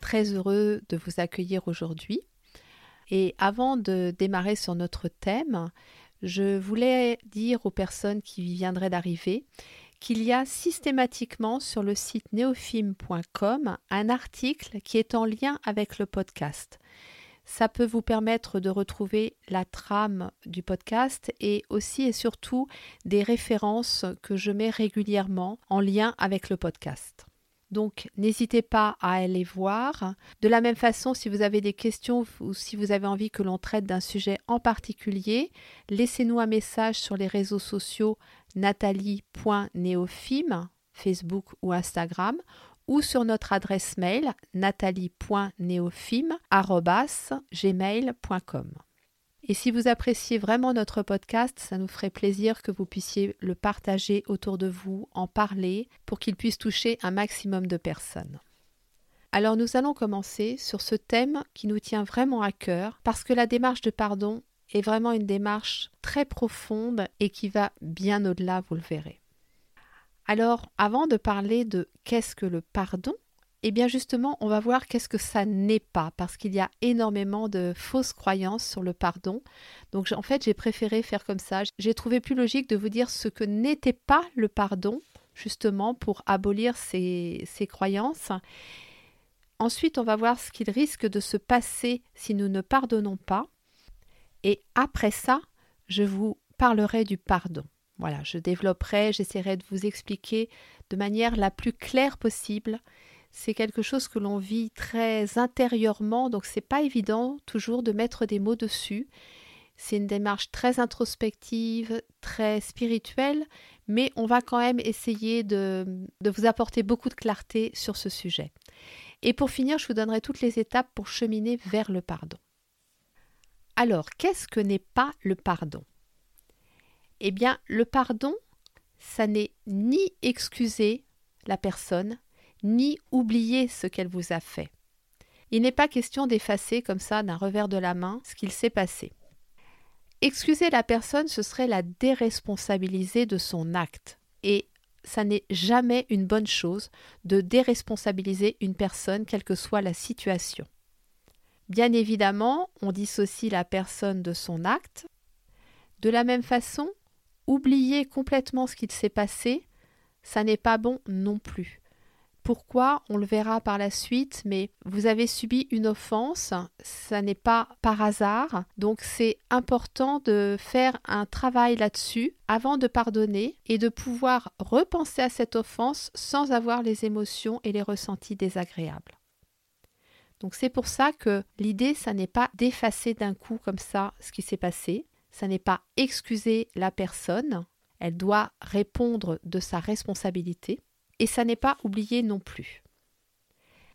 Très heureux de vous accueillir aujourd'hui. Et avant de démarrer sur notre thème, je voulais dire aux personnes qui viendraient d'arriver qu'il y a systématiquement sur le site neophime.com un article qui est en lien avec le podcast. Ça peut vous permettre de retrouver la trame du podcast et aussi et surtout des références que je mets régulièrement en lien avec le podcast. Donc n'hésitez pas à aller voir. De la même façon, si vous avez des questions ou si vous avez envie que l'on traite d'un sujet en particulier, laissez-nous un message sur les réseaux sociaux nathalie.neophime, Facebook ou Instagram, ou sur notre adresse mail nathalie.neophime.gmail.com. Et si vous appréciez vraiment notre podcast, ça nous ferait plaisir que vous puissiez le partager autour de vous, en parler, pour qu'il puisse toucher un maximum de personnes. Alors nous allons commencer sur ce thème qui nous tient vraiment à cœur, parce que la démarche de pardon est vraiment une démarche très profonde et qui va bien au-delà, vous le verrez. Alors, avant de parler de qu'est-ce que le pardon, eh bien justement, on va voir qu'est-ce que ça n'est pas, parce qu'il y a énormément de fausses croyances sur le pardon. Donc en fait, j'ai préféré faire comme ça. J'ai trouvé plus logique de vous dire ce que n'était pas le pardon, justement, pour abolir ces, ces croyances. Ensuite, on va voir ce qu'il risque de se passer si nous ne pardonnons pas. Et après ça, je vous parlerai du pardon. Voilà, je développerai, j'essaierai de vous expliquer de manière la plus claire possible. C'est quelque chose que l'on vit très intérieurement, donc c'est pas évident toujours de mettre des mots dessus. C'est une démarche très introspective, très spirituelle, mais on va quand même essayer de, de vous apporter beaucoup de clarté sur ce sujet. Et pour finir, je vous donnerai toutes les étapes pour cheminer vers le pardon. Alors, qu'est-ce que n'est pas le pardon? Eh bien, le pardon, ça n'est ni excuser la personne, ni oublier ce qu'elle vous a fait. Il n'est pas question d'effacer comme ça d'un revers de la main ce qu'il s'est passé. Excuser la personne, ce serait la déresponsabiliser de son acte. Et ça n'est jamais une bonne chose de déresponsabiliser une personne, quelle que soit la situation. Bien évidemment, on dissocie la personne de son acte. De la même façon, oublier complètement ce qu'il s'est passé, ça n'est pas bon non plus. Pourquoi On le verra par la suite, mais vous avez subi une offense, ça n'est pas par hasard, donc c'est important de faire un travail là-dessus avant de pardonner et de pouvoir repenser à cette offense sans avoir les émotions et les ressentis désagréables. Donc c'est pour ça que l'idée, ça n'est pas d'effacer d'un coup comme ça ce qui s'est passé, ça n'est pas excuser la personne, elle doit répondre de sa responsabilité, et ça n'est pas oublier non plus.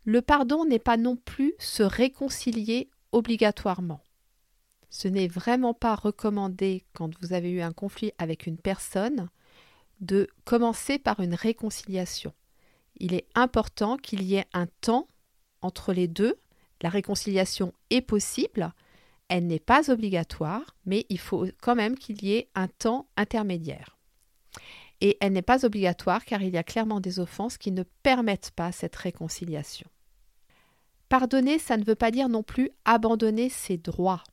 Le pardon n'est pas non plus se réconcilier obligatoirement. Ce n'est vraiment pas recommandé quand vous avez eu un conflit avec une personne de commencer par une réconciliation. Il est important qu'il y ait un temps entre les deux. La réconciliation est possible, elle n'est pas obligatoire, mais il faut quand même qu'il y ait un temps intermédiaire. Et elle n'est pas obligatoire car il y a clairement des offenses qui ne permettent pas cette réconciliation. Pardonner, ça ne veut pas dire non plus abandonner ses droits.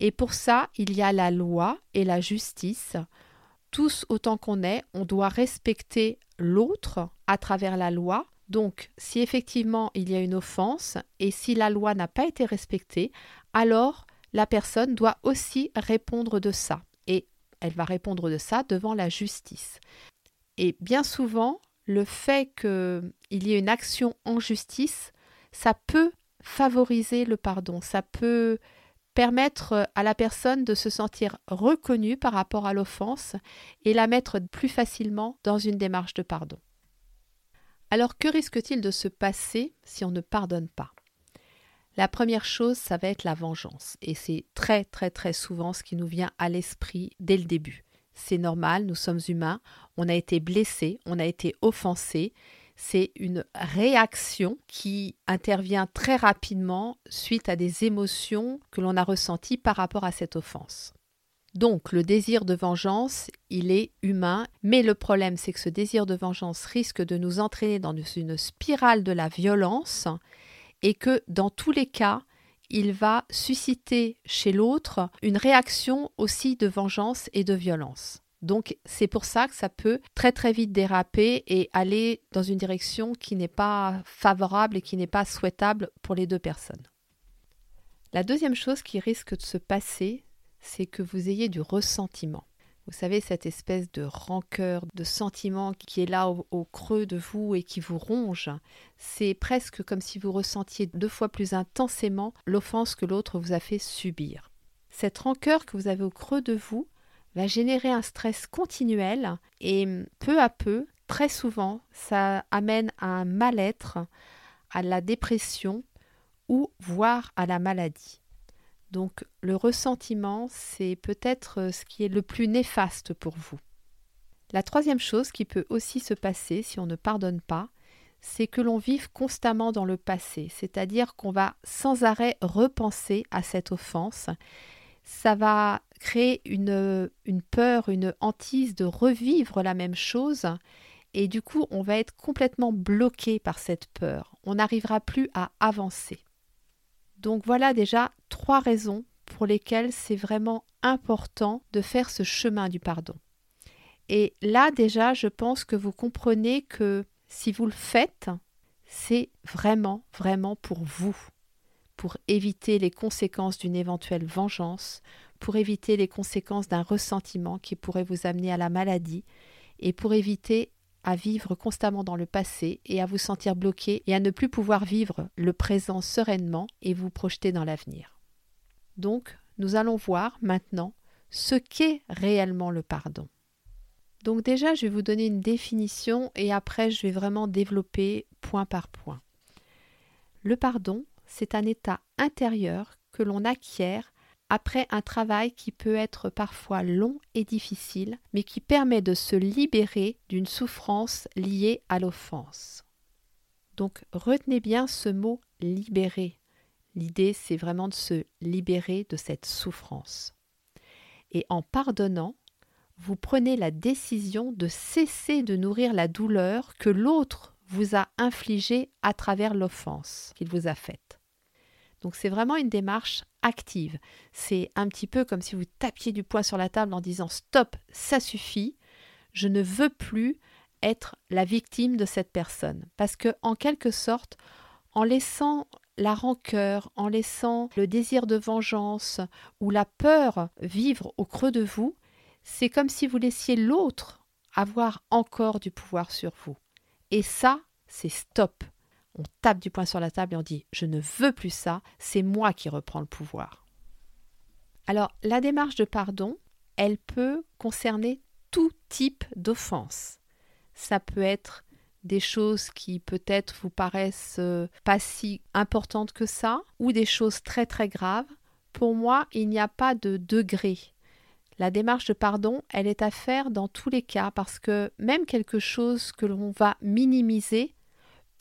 Et pour ça, il y a la loi et la justice. Tous autant qu'on est, on doit respecter l'autre à travers la loi. Donc, si effectivement il y a une offense et si la loi n'a pas été respectée, alors la personne doit aussi répondre de ça. Elle va répondre de ça devant la justice. Et bien souvent, le fait qu'il y ait une action en justice, ça peut favoriser le pardon, ça peut permettre à la personne de se sentir reconnue par rapport à l'offense et la mettre plus facilement dans une démarche de pardon. Alors que risque-t-il de se passer si on ne pardonne pas? La première chose, ça va être la vengeance. Et c'est très très très souvent ce qui nous vient à l'esprit dès le début. C'est normal, nous sommes humains, on a été blessé, on a été offensé. C'est une réaction qui intervient très rapidement suite à des émotions que l'on a ressenties par rapport à cette offense. Donc le désir de vengeance, il est humain, mais le problème c'est que ce désir de vengeance risque de nous entraîner dans une spirale de la violence et que dans tous les cas, il va susciter chez l'autre une réaction aussi de vengeance et de violence. Donc c'est pour ça que ça peut très très vite déraper et aller dans une direction qui n'est pas favorable et qui n'est pas souhaitable pour les deux personnes. La deuxième chose qui risque de se passer, c'est que vous ayez du ressentiment. Vous savez, cette espèce de rancœur, de sentiment qui est là au, creux de vous et qui vous ronge, c'est presque comme si vous ressentiez deux fois plus intensément l'offense que l'autre vous a fait subir. Cette rancœur que vous avez au creux de vous va générer un stress continuel et peu à peu, très souvent, ça amène à un mal-être, à la dépression ou voire à la maladie. Donc le ressentiment, c'est peut-être euh, ce qui est le plus néfaste pour vous. La troisième chose qui peut aussi se passer si on ne pardonne pas, c'est que l'on vive constamment dans le passé, c'est-à-dire qu'on va sans arrêt repenser à cette offense. Ça va créer une, une peur, une hantise de revivre la même chose, et du coup on va être complètement bloqué par cette peur. On n'arrivera plus à avancer. Donc voilà déjà trois raisons pour lesquelles c'est vraiment important de faire ce chemin du pardon. Et là déjà, je pense que vous comprenez que si vous le faites, c'est vraiment, vraiment pour vous, pour éviter les conséquences d'une éventuelle vengeance, pour éviter les conséquences d'un ressentiment qui pourrait vous amener à la maladie, et pour éviter à vivre constamment dans le passé et à vous sentir bloqué et à ne plus pouvoir vivre le présent sereinement et vous projeter dans l'avenir. Donc, nous allons voir maintenant ce qu'est réellement le pardon. Donc déjà, je vais vous donner une définition et après, je vais vraiment développer point par point. Le pardon, c'est un état intérieur que l'on acquiert après un travail qui peut être parfois long et difficile, mais qui permet de se libérer d'une souffrance liée à l'offense. Donc retenez bien ce mot libérer. L'idée, c'est vraiment de se libérer de cette souffrance. Et en pardonnant, vous prenez la décision de cesser de nourrir la douleur que l'autre vous a infligée à travers l'offense qu'il vous a faite. Donc c'est vraiment une démarche active. C'est un petit peu comme si vous tapiez du poing sur la table en disant stop, ça suffit, je ne veux plus être la victime de cette personne. Parce que en quelque sorte, en laissant la rancœur, en laissant le désir de vengeance ou la peur vivre au creux de vous, c'est comme si vous laissiez l'autre avoir encore du pouvoir sur vous. Et ça, c'est stop on tape du poing sur la table et on dit je ne veux plus ça, c'est moi qui reprends le pouvoir. Alors la démarche de pardon, elle peut concerner tout type d'offense. Ça peut être des choses qui peut-être vous paraissent euh, pas si importantes que ça, ou des choses très très graves. Pour moi, il n'y a pas de degré. La démarche de pardon, elle est à faire dans tous les cas parce que même quelque chose que l'on va minimiser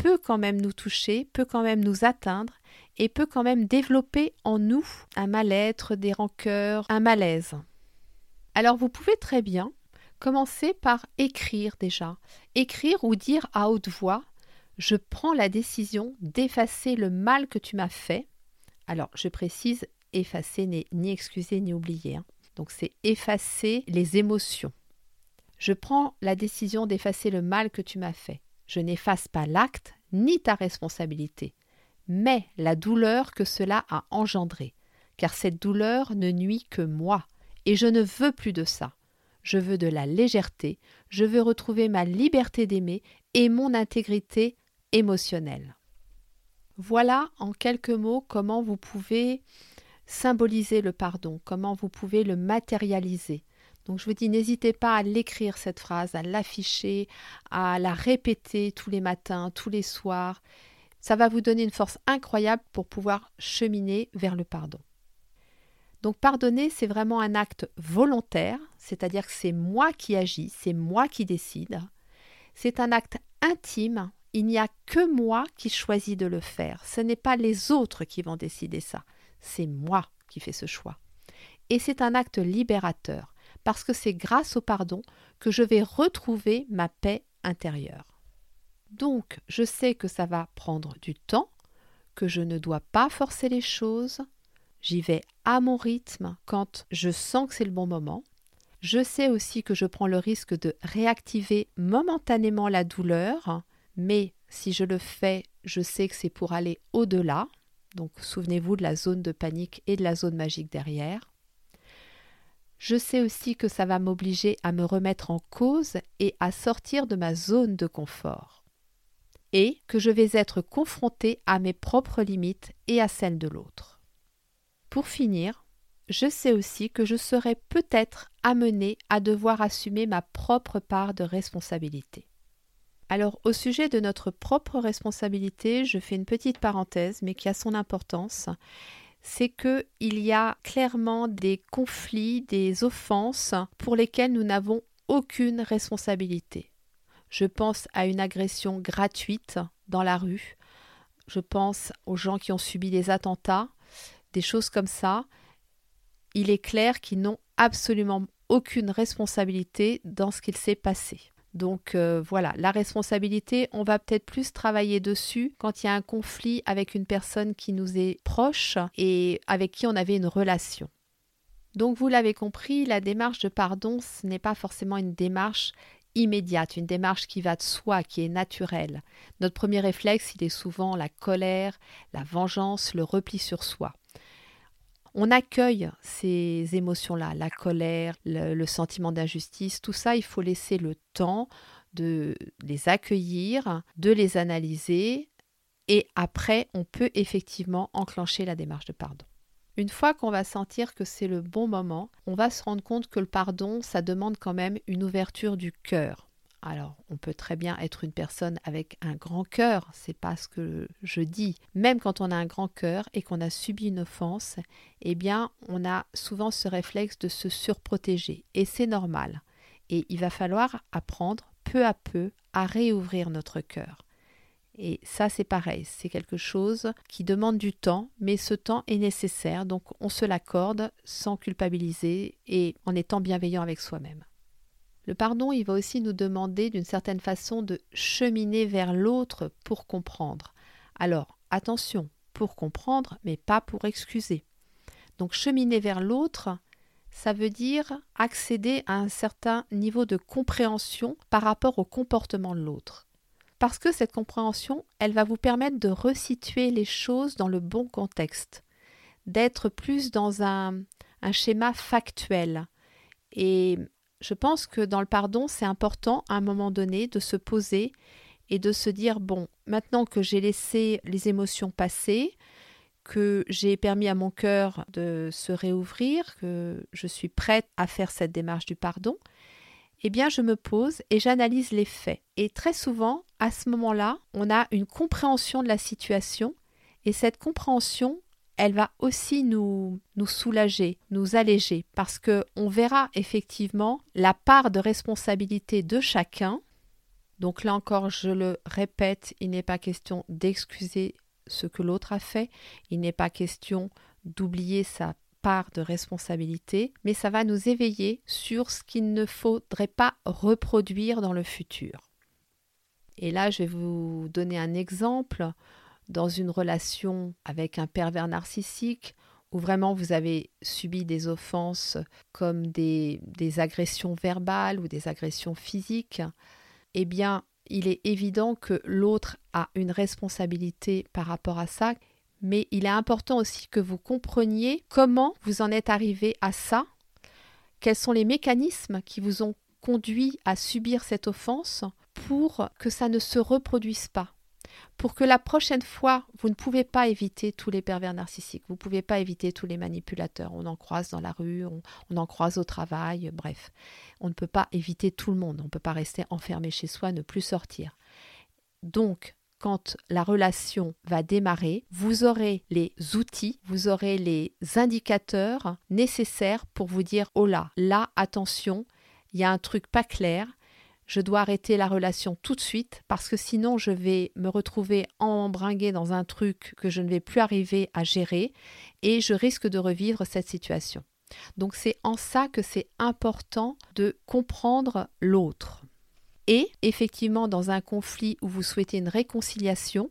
peut quand même nous toucher, peut quand même nous atteindre et peut quand même développer en nous un mal-être, des rancœurs, un malaise. Alors vous pouvez très bien commencer par écrire déjà, écrire ou dire à haute voix je prends la décision d'effacer le mal que tu m'as fait. Alors, je précise, effacer n'est ni excuser ni oublier. Hein. Donc, c'est effacer les émotions. Je prends la décision d'effacer le mal que tu m'as fait. Je n'efface pas l'acte ni ta responsabilité, mais la douleur que cela a engendré, car cette douleur ne nuit que moi, et je ne veux plus de ça. Je veux de la légèreté, je veux retrouver ma liberté d'aimer et mon intégrité émotionnelle. Voilà en quelques mots comment vous pouvez symboliser le pardon, comment vous pouvez le matérialiser. Donc je vous dis, n'hésitez pas à l'écrire cette phrase, à l'afficher, à la répéter tous les matins, tous les soirs. Ça va vous donner une force incroyable pour pouvoir cheminer vers le pardon. Donc pardonner, c'est vraiment un acte volontaire, c'est-à-dire que c'est moi qui agis, c'est moi qui décide. C'est un acte intime, il n'y a que moi qui choisis de le faire. Ce n'est pas les autres qui vont décider ça, c'est moi qui fais ce choix. Et c'est un acte libérateur, parce que c'est grâce au pardon que je vais retrouver ma paix intérieure. Donc, je sais que ça va prendre du temps, que je ne dois pas forcer les choses, J'y vais à mon rythme quand je sens que c'est le bon moment. Je sais aussi que je prends le risque de réactiver momentanément la douleur, mais si je le fais, je sais que c'est pour aller au-delà. Donc souvenez-vous de la zone de panique et de la zone magique derrière. Je sais aussi que ça va m'obliger à me remettre en cause et à sortir de ma zone de confort. Et que je vais être confronté à mes propres limites et à celles de l'autre. Pour finir, je sais aussi que je serai peut-être amené à devoir assumer ma propre part de responsabilité. Alors au sujet de notre propre responsabilité, je fais une petite parenthèse mais qui a son importance, c'est que il y a clairement des conflits, des offenses pour lesquelles nous n'avons aucune responsabilité. Je pense à une agression gratuite dans la rue. Je pense aux gens qui ont subi des attentats des choses comme ça, il est clair qu'ils n'ont absolument aucune responsabilité dans ce qu'il s'est passé. Donc euh, voilà, la responsabilité, on va peut-être plus travailler dessus quand il y a un conflit avec une personne qui nous est proche et avec qui on avait une relation. Donc vous l'avez compris, la démarche de pardon, ce n'est pas forcément une démarche immédiate, une démarche qui va de soi, qui est naturelle. Notre premier réflexe, il est souvent la colère, la vengeance, le repli sur soi on accueille ces émotions-là, la colère, le, sentiment d'injustice, tout ça, il faut laisser le temps de les accueillir, de les analyser, et après, on peut effectivement enclencher la démarche de pardon. Une fois qu'on va sentir que c'est le bon moment, on va se rendre compte que le pardon, ça demande quand même une ouverture du cœur. Alors, on peut très bien être une personne avec un grand cœur, c'est pas ce que je dis. Même quand on a un grand cœur et qu'on a subi une offense, eh bien, on a souvent ce réflexe de se surprotéger et c'est normal. Et il va falloir apprendre peu à peu à réouvrir notre cœur. Et ça, c'est pareil, c'est quelque chose qui demande du temps, mais ce temps est nécessaire, donc on se l'accorde sans culpabiliser et en étant bienveillant avec soi-même. Le pardon, il va aussi nous demander d'une certaine façon de cheminer vers l'autre pour comprendre. Alors, attention, pour comprendre, mais pas pour excuser. Donc, cheminer vers l'autre, ça veut dire accéder à un certain niveau de compréhension par rapport au comportement de l'autre. Parce que cette compréhension, elle va vous permettre de resituer les choses dans le bon contexte, d'être plus dans un, schéma factuel. Et je pense que dans le pardon, c'est important à un moment donné de se poser et de se dire, bon, maintenant que j'ai laissé les émotions passer, que j'ai permis à mon cœur de se réouvrir, que je suis prête à faire cette démarche du pardon, eh bien je me pose et j'analyse les faits. Et très souvent, à ce moment-là, on a une compréhension de la situation et cette compréhension, elle va aussi nous, nous soulager, nous alléger, parce que on verra effectivement la part de responsabilité de chacun. Donc là encore, je le répète, il n'est pas question d'excuser ce que l'autre a fait, il n'est pas question d'oublier sa part de responsabilité, mais ça va nous éveiller sur ce qu'il ne faudrait pas reproduire dans le futur. Et là, je vais vous donner un exemple dans une relation avec un pervers narcissique où vraiment vous avez subi des offenses comme des, agressions verbales ou des agressions physiques, eh bien, il est évident que l'autre a une responsabilité par rapport à ça, mais il est important aussi que vous compreniez comment vous en êtes arrivé à ça, quels sont les mécanismes qui vous ont conduit à subir cette offense pour que ça ne se reproduise pas pour que la prochaine fois, vous ne pouvez pas éviter tous les pervers narcissiques, vous ne pouvez pas éviter tous les manipulateurs. On en croise dans la rue, on, en croise au travail, bref. On ne peut pas éviter tout le monde, on ne peut pas rester enfermé chez soi, ne plus sortir. Donc, quand la relation va démarrer, vous aurez les outils, vous aurez les indicateurs nécessaires pour vous dire oh là, là, attention, il y a un truc pas clair, je dois arrêter la relation tout de suite parce que sinon je vais me retrouver embringué dans un truc que je ne vais plus arriver à gérer et je risque de revivre cette situation. Donc c'est en ça que c'est important de comprendre l'autre. Et effectivement, dans un conflit où vous souhaitez une réconciliation,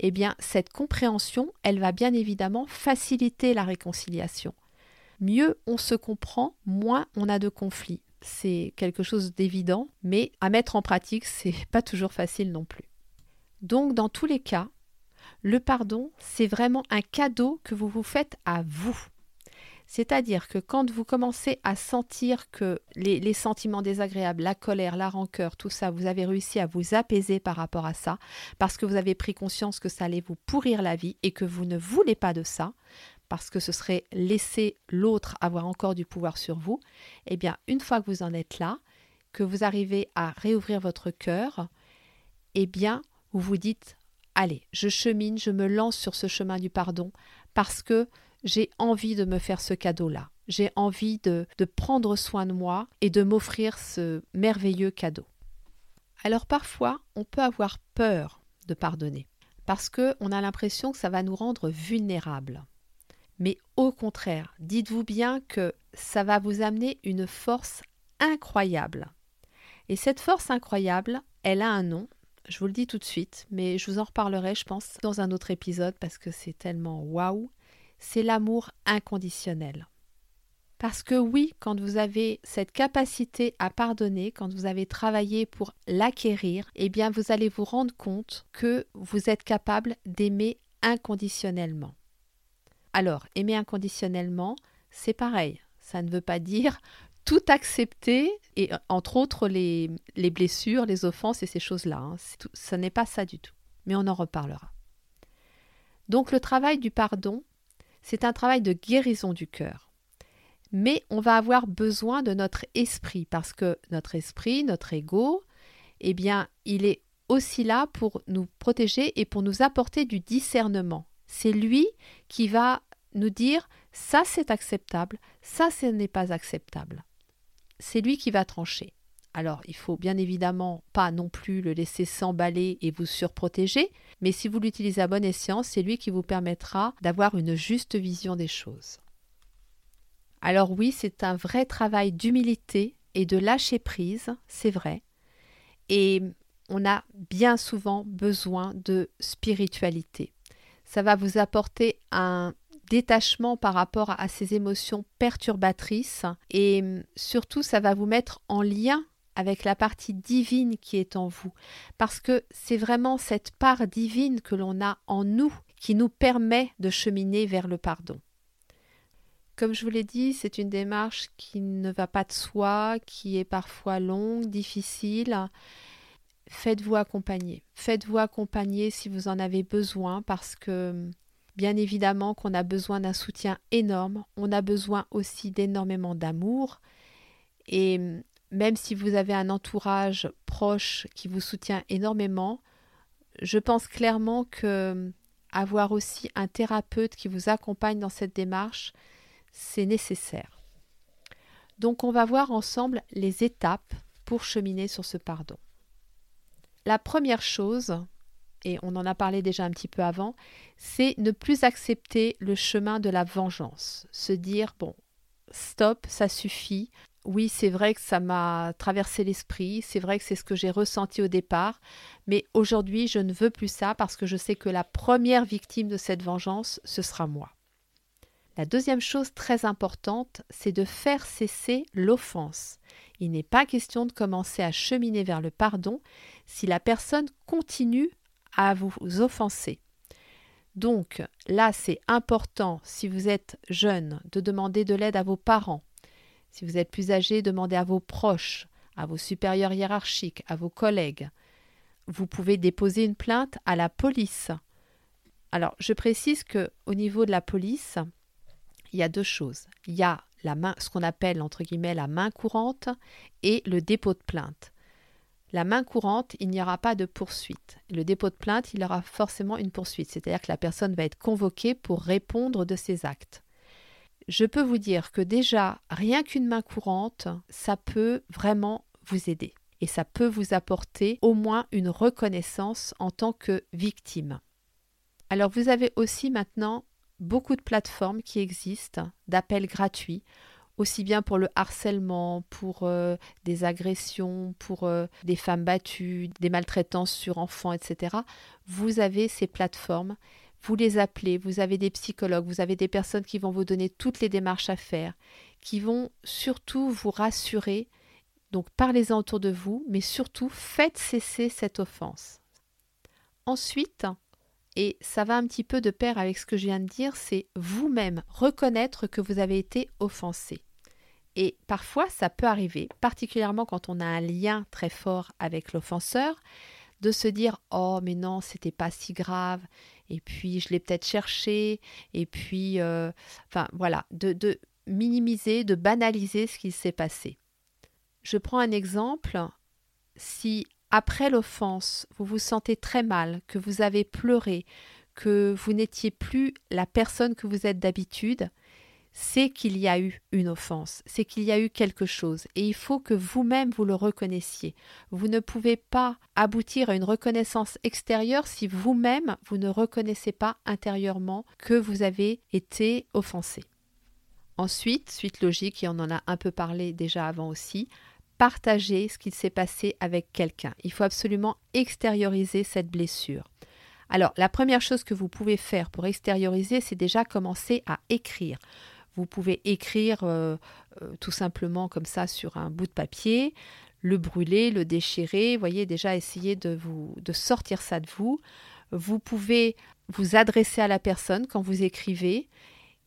eh bien, cette compréhension, elle va bien évidemment faciliter la réconciliation. Mieux on se comprend, moins on a de conflits. C'est quelque chose d'évident, mais à mettre en pratique, c'est pas toujours facile non plus. Donc, dans tous les cas, le pardon, c'est vraiment un cadeau que vous vous faites à vous. C'est-à-dire que quand vous commencez à sentir que les, sentiments désagréables, la colère, la rancœur, tout ça, vous avez réussi à vous apaiser par rapport à ça, parce que vous avez pris conscience que ça allait vous pourrir la vie et que vous ne voulez pas de ça, parce que ce serait laisser l'autre avoir encore du pouvoir sur vous, eh bien, une fois que vous en êtes là, que vous arrivez à réouvrir votre cœur, eh bien, vous vous dites, allez, je chemine, je me lance sur ce chemin du pardon, parce que j'ai envie de me faire ce cadeau-là. J'ai envie de, de prendre soin de moi et de m'offrir ce merveilleux cadeau. Alors parfois, on peut avoir peur de pardonner parce qu'on a l'impression que ça va nous rendre vulnérables. Mais au contraire, dites-vous bien que ça va vous amener une force incroyable. Et cette force incroyable, elle a un nom, je vous le dis tout de suite, mais je vous en reparlerai, je pense, dans un autre épisode parce que c'est tellement waouh c'est l'amour inconditionnel. Parce que oui, quand vous avez cette capacité à pardonner, quand vous avez travaillé pour l'acquérir, eh bien vous allez vous rendre compte que vous êtes capable d'aimer inconditionnellement. Alors, aimer inconditionnellement, c'est pareil. Ça ne veut pas dire tout accepter, et entre autres les, blessures, les offenses et ces choses-là. Hein. Ce n'est pas ça du tout. Mais on en reparlera. Donc le travail du pardon, c'est un travail de guérison du cœur. Mais on va avoir besoin de notre esprit parce que notre esprit, notre ego, eh bien, il est aussi là pour nous protéger et pour nous apporter du discernement. C'est lui qui va nous dire ça c'est acceptable, ça ce n'est pas acceptable. C'est lui qui va trancher. Alors, il faut bien évidemment pas non plus le laisser s'emballer et vous surprotéger, mais si vous l'utilisez à bon escient, c'est lui qui vous permettra d'avoir une juste vision des choses. Alors oui, c'est un vrai travail d'humilité et de lâcher prise, c'est vrai. Et on a bien souvent besoin de spiritualité. Ça va vous apporter un détachement par rapport à ces émotions perturbatrices et surtout ça va vous mettre en lien avec la partie divine qui est en vous, parce que c'est vraiment cette part divine que l'on a en nous qui nous permet de cheminer vers le pardon. Comme je vous l'ai dit, c'est une démarche qui ne va pas de soi, qui est parfois longue, difficile. Faites-vous accompagner. Faites-vous accompagner si vous en avez besoin parce que bien évidemment qu'on a besoin d'un soutien énorme. On a besoin aussi d'énormément d'amour. Et même si vous avez un entourage proche qui vous soutient énormément, je pense clairement que avoir aussi un thérapeute qui vous accompagne dans cette démarche, c'est nécessaire. Donc on va voir ensemble les étapes pour cheminer sur ce pardon. La première chose, et on en a parlé déjà un petit peu avant, c'est ne plus accepter le chemin de la vengeance. Se dire, bon, stop, ça suffit, oui, c'est vrai que ça m'a traversé l'esprit, c'est vrai que c'est ce que j'ai ressenti au départ, mais aujourd'hui je ne veux plus ça parce que je sais que la première victime de cette vengeance, ce sera moi. La deuxième chose très importante, c'est de faire cesser l'offense. Il n'est pas question de commencer à cheminer vers le pardon si la personne continue à vous offenser. Donc là, c'est important, si vous êtes jeune, de demander de l'aide à vos parents, si vous êtes plus âgé, demandez à vos proches, à vos supérieurs hiérarchiques, à vos collègues. Vous pouvez déposer une plainte à la police. Alors, je précise que au niveau de la police, il y a deux choses. Il y a ce qu'on appelle entre guillemets la main courante et le dépôt de plainte. La main courante, il n'y aura pas de poursuite. Le dépôt de plainte, il y aura forcément une poursuite, c'est-à-dire que la personne va être convoquée pour répondre de ses actes. Je peux vous dire que déjà, rien qu'une main courante, ça peut vraiment vous aider et ça peut vous apporter au moins une reconnaissance en tant que victime. Alors vous avez aussi maintenant beaucoup de plateformes qui existent d'appels gratuits aussi bien pour le harcèlement, pour euh, des agressions, pour euh, des femmes battues, des maltraitances sur enfants, etc. Vous avez ces plateformes, vous les appelez, vous avez des psychologues, vous avez des personnes qui vont vous donner toutes les démarches à faire, qui vont surtout vous rassurer. Donc parlez-en autour de vous, mais surtout faites cesser cette offense. Ensuite, et ça va un petit peu de pair avec ce que je viens de dire, c'est vous-même reconnaître que vous avez été offensé. Et parfois, ça peut arriver, particulièrement quand on a un lien très fort avec l'offenseur, de se dire oh mais non c'était pas si grave. Et puis je l'ai peut-être cherché. Et puis euh, enfin voilà. De, de minimiser de banaliser ce qui s'est passé je prends un exemple. Si après l'offense, vous vous sentez très mal, que vous avez pleuré, que vous n'étiez plus la personne que vous êtes d'habitude, c'est qu'il y a eu une offense, c'est qu'il y a eu quelque chose, et il faut que vous-même vous le reconnaissiez. Vous ne pouvez pas aboutir à une reconnaissance extérieure si vous-même vous ne reconnaissez pas intérieurement que vous avez été offensé. Ensuite, suite logique, et on en a un peu parlé déjà avant aussi, partager ce qu'il s'est passé avec quelqu'un. Il faut absolument extérioriser cette blessure. Alors, la première chose que vous pouvez faire pour extérioriser, c'est déjà commencer à écrire. Vous pouvez écrire euh, euh, tout simplement comme ça sur un bout de papier, le brûler, le déchirer, voyez déjà essayer de vous de sortir ça de vous. Vous pouvez vous adresser à la personne quand vous écrivez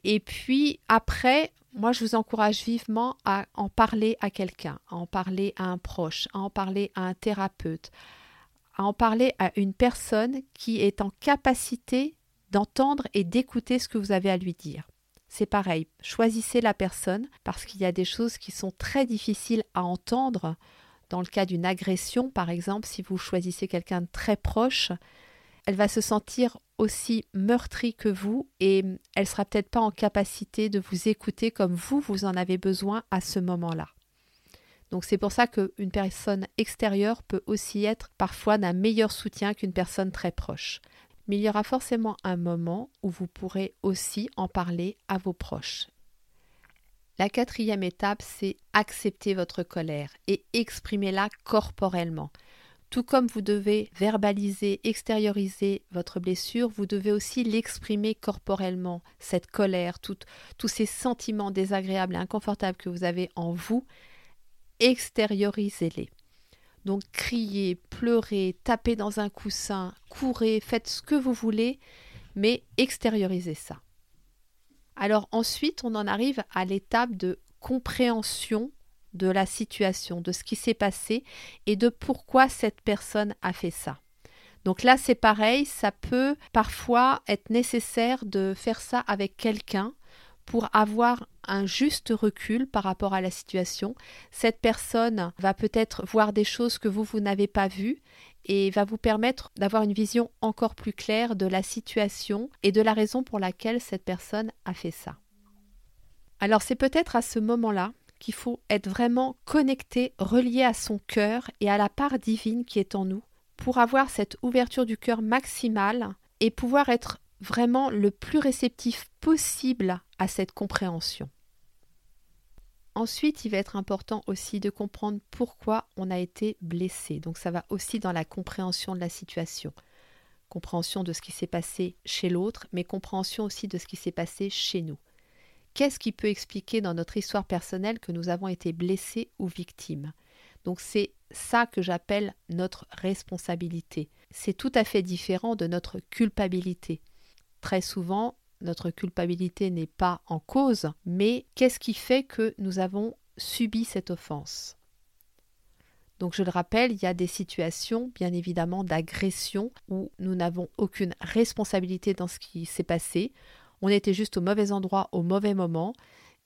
et puis après moi, je vous encourage vivement à en parler à quelqu'un, à en parler à un proche, à en parler à un thérapeute, à en parler à une personne qui est en capacité d'entendre et d'écouter ce que vous avez à lui dire. C'est pareil, choisissez la personne parce qu'il y a des choses qui sont très difficiles à entendre. Dans le cas d'une agression, par exemple, si vous choisissez quelqu'un de très proche, elle va se sentir aussi meurtrie que vous et elle sera peut-être pas en capacité de vous écouter comme vous, vous en avez besoin à ce moment-là. Donc c'est pour ça qu'une personne extérieure peut aussi être parfois d'un meilleur soutien qu'une personne très proche. Mais il y aura forcément un moment où vous pourrez aussi en parler à vos proches. La quatrième étape, c'est accepter votre colère et exprimer-la corporellement. Tout comme vous devez verbaliser, extérioriser votre blessure, vous devez aussi l'exprimer corporellement, cette colère, tous ces sentiments désagréables et inconfortables que vous avez en vous, extériorisez-les. Donc criez, pleurez, tapez dans un coussin, courez, faites ce que vous voulez, mais extériorisez ça. Alors ensuite, on en arrive à l'étape de compréhension de la situation, de ce qui s'est passé et de pourquoi cette personne a fait ça. Donc là, c'est pareil, ça peut parfois être nécessaire de faire ça avec quelqu'un pour avoir un juste recul par rapport à la situation. Cette personne va peut-être voir des choses que vous, vous n'avez pas vues et va vous permettre d'avoir une vision encore plus claire de la situation et de la raison pour laquelle cette personne a fait ça. Alors c'est peut-être à ce moment-là qu'il faut être vraiment connecté, relié à son cœur et à la part divine qui est en nous pour avoir cette ouverture du cœur maximale et pouvoir être vraiment le plus réceptif possible à cette compréhension. Ensuite, il va être important aussi de comprendre pourquoi on a été blessé. Donc ça va aussi dans la compréhension de la situation. Compréhension de ce qui s'est passé chez l'autre, mais compréhension aussi de ce qui s'est passé chez nous. Qu'est-ce qui peut expliquer dans notre histoire personnelle que nous avons été blessés ou victimes? Donc c'est ça que j'appelle notre responsabilité. C'est tout à fait différent de notre culpabilité. Très souvent, notre culpabilité n'est pas en cause, mais qu'est-ce qui fait que nous avons subi cette offense? Donc je le rappelle, il y a des situations bien évidemment d'agression où nous n'avons aucune responsabilité dans ce qui s'est passé on était juste au mauvais endroit au mauvais moment,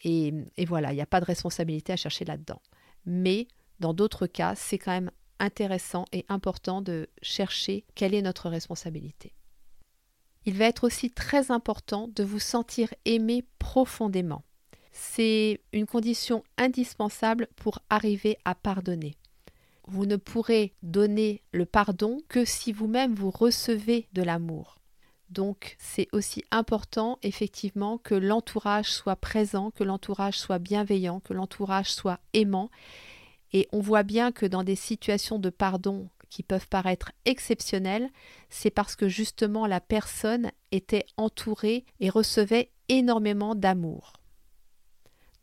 et, voilà, il n'y a pas de responsabilité à chercher là-dedans. Mais dans d'autres cas, c'est quand même intéressant et important de chercher quelle est notre responsabilité. Il va être aussi très important de vous sentir aimé profondément. C'est une condition indispensable pour arriver à pardonner. Vous ne pourrez donner le pardon que si vous-même vous recevez de l'amour. Donc c'est aussi important effectivement que l'entourage soit présent, que l'entourage soit bienveillant, que l'entourage soit aimant. Et on voit bien que dans des situations de pardon qui peuvent paraître exceptionnelles, c'est parce que justement la personne était entourée et recevait énormément d'amour.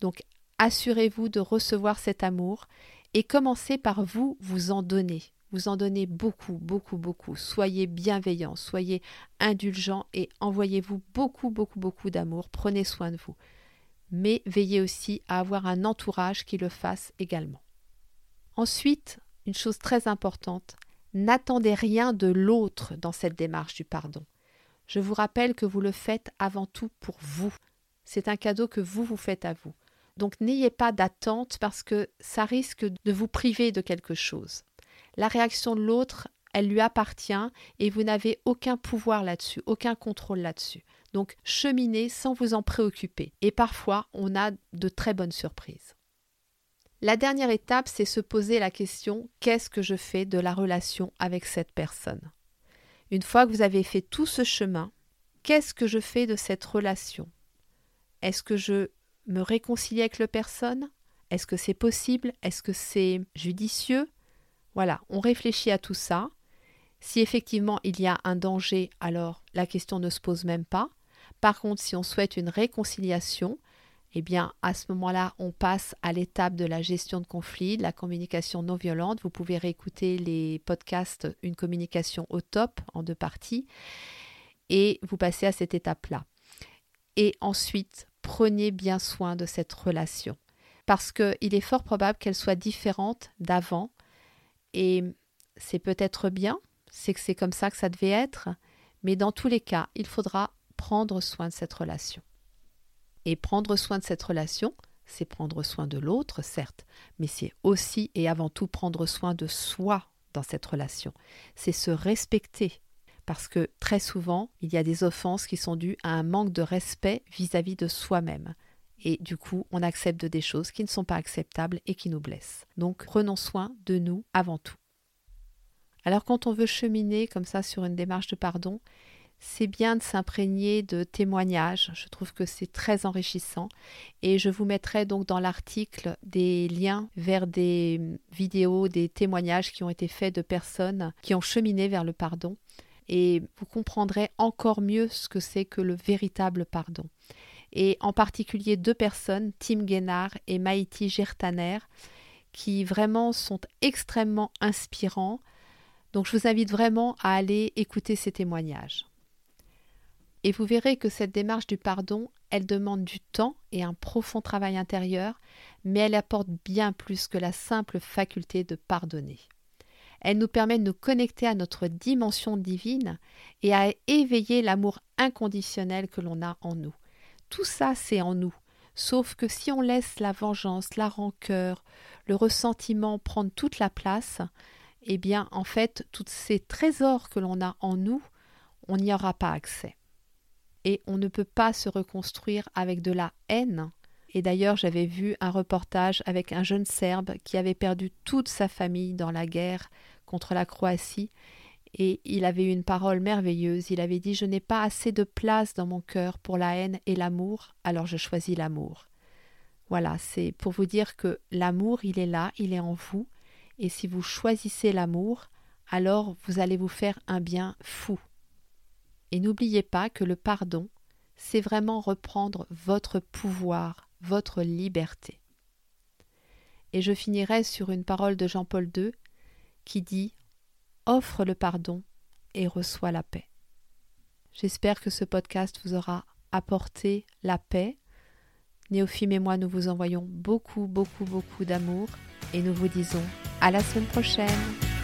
Donc assurez-vous de recevoir cet amour et commencez par vous vous en donner. Vous en donnez beaucoup, beaucoup, beaucoup. Soyez bienveillants, soyez indulgents et envoyez-vous beaucoup, beaucoup, beaucoup d'amour. Prenez soin de vous. Mais veillez aussi à avoir un entourage qui le fasse également. Ensuite, une chose très importante, n'attendez rien de l'autre dans cette démarche du pardon. Je vous rappelle que vous le faites avant tout pour vous. C'est un cadeau que vous vous faites à vous. Donc n'ayez pas d'attente parce que ça risque de vous priver de quelque chose. La réaction de l'autre, elle lui appartient et vous n'avez aucun pouvoir là-dessus, aucun contrôle là-dessus. Donc cheminez sans vous en préoccuper. Et parfois, on a de très bonnes surprises. La dernière étape, c'est se poser la question qu'est-ce que je fais de la relation avec cette personne? Une fois que vous avez fait tout ce chemin, qu'est-ce que je fais de cette relation? Est-ce que je me réconcilie avec la personne? Est-ce que c'est possible? Est-ce que c'est judicieux? Voilà, on réfléchit à tout ça. Si effectivement il y a un danger, alors la question ne se pose même pas. Par contre, si on souhaite une réconciliation, eh bien, à ce moment-là, on passe à l'étape de la gestion de conflit, de la communication non violente. Vous pouvez réécouter les podcasts Une communication au top en deux parties et vous passez à cette étape-là. Et ensuite, prenez bien soin de cette relation parce qu'il est fort probable qu'elle soit différente d'avant et c'est peut-être bien, c'est que c'est comme ça que ça devait être, mais dans tous les cas, il faudra prendre soin de cette relation. Et prendre soin de cette relation, c'est prendre soin de l'autre, certes, mais c'est aussi et avant tout prendre soin de soi dans cette relation. C'est se respecter, parce que très souvent, il y a des offenses qui sont dues à un manque de respect vis-à-vis de soi-même. Et du coup, on accepte des choses qui ne sont pas acceptables et qui nous blessent. Donc, prenons soin de nous avant tout. Alors, quand on veut cheminer comme ça sur une démarche de pardon, c'est bien de s'imprégner de témoignages. Je trouve que c'est très enrichissant. Et je vous mettrai donc dans l'article des liens vers des vidéos, des témoignages qui ont été faits de personnes qui ont cheminé vers le pardon. Et vous comprendrez encore mieux ce que c'est que le véritable pardon et en particulier deux personnes, Tim Guénard et Maïti Gertaner, qui vraiment sont extrêmement inspirants. Donc je vous invite vraiment à aller écouter ces témoignages. Et vous verrez que cette démarche du pardon, elle demande du temps et un profond travail intérieur, mais elle apporte bien plus que la simple faculté de pardonner. Elle nous permet de nous connecter à notre dimension divine et à éveiller l'amour inconditionnel que l'on a en nous. Tout ça, c'est en nous. Sauf que si on laisse la vengeance, la rancœur, le ressentiment prendre toute la place, eh bien, en fait, tous ces trésors que l'on a en nous, on n'y aura pas accès. Et on ne peut pas se reconstruire avec de la haine. Et d'ailleurs, j'avais vu un reportage avec un jeune Serbe qui avait perdu toute sa famille dans la guerre contre la Croatie et il avait une parole merveilleuse. Il avait dit Je n'ai pas assez de place dans mon cœur pour la haine et l'amour, alors je choisis l'amour. Voilà, c'est pour vous dire que l'amour, il est là, il est en vous, et si vous choisissez l'amour, alors vous allez vous faire un bien fou. Et n'oubliez pas que le pardon, c'est vraiment reprendre votre pouvoir, votre liberté. Et je finirai sur une parole de Jean-Paul II qui dit offre le pardon et reçoit la paix. J'espère que ce podcast vous aura apporté la paix. Néophime et moi, nous vous envoyons beaucoup, beaucoup, beaucoup d'amour et nous vous disons à la semaine prochaine.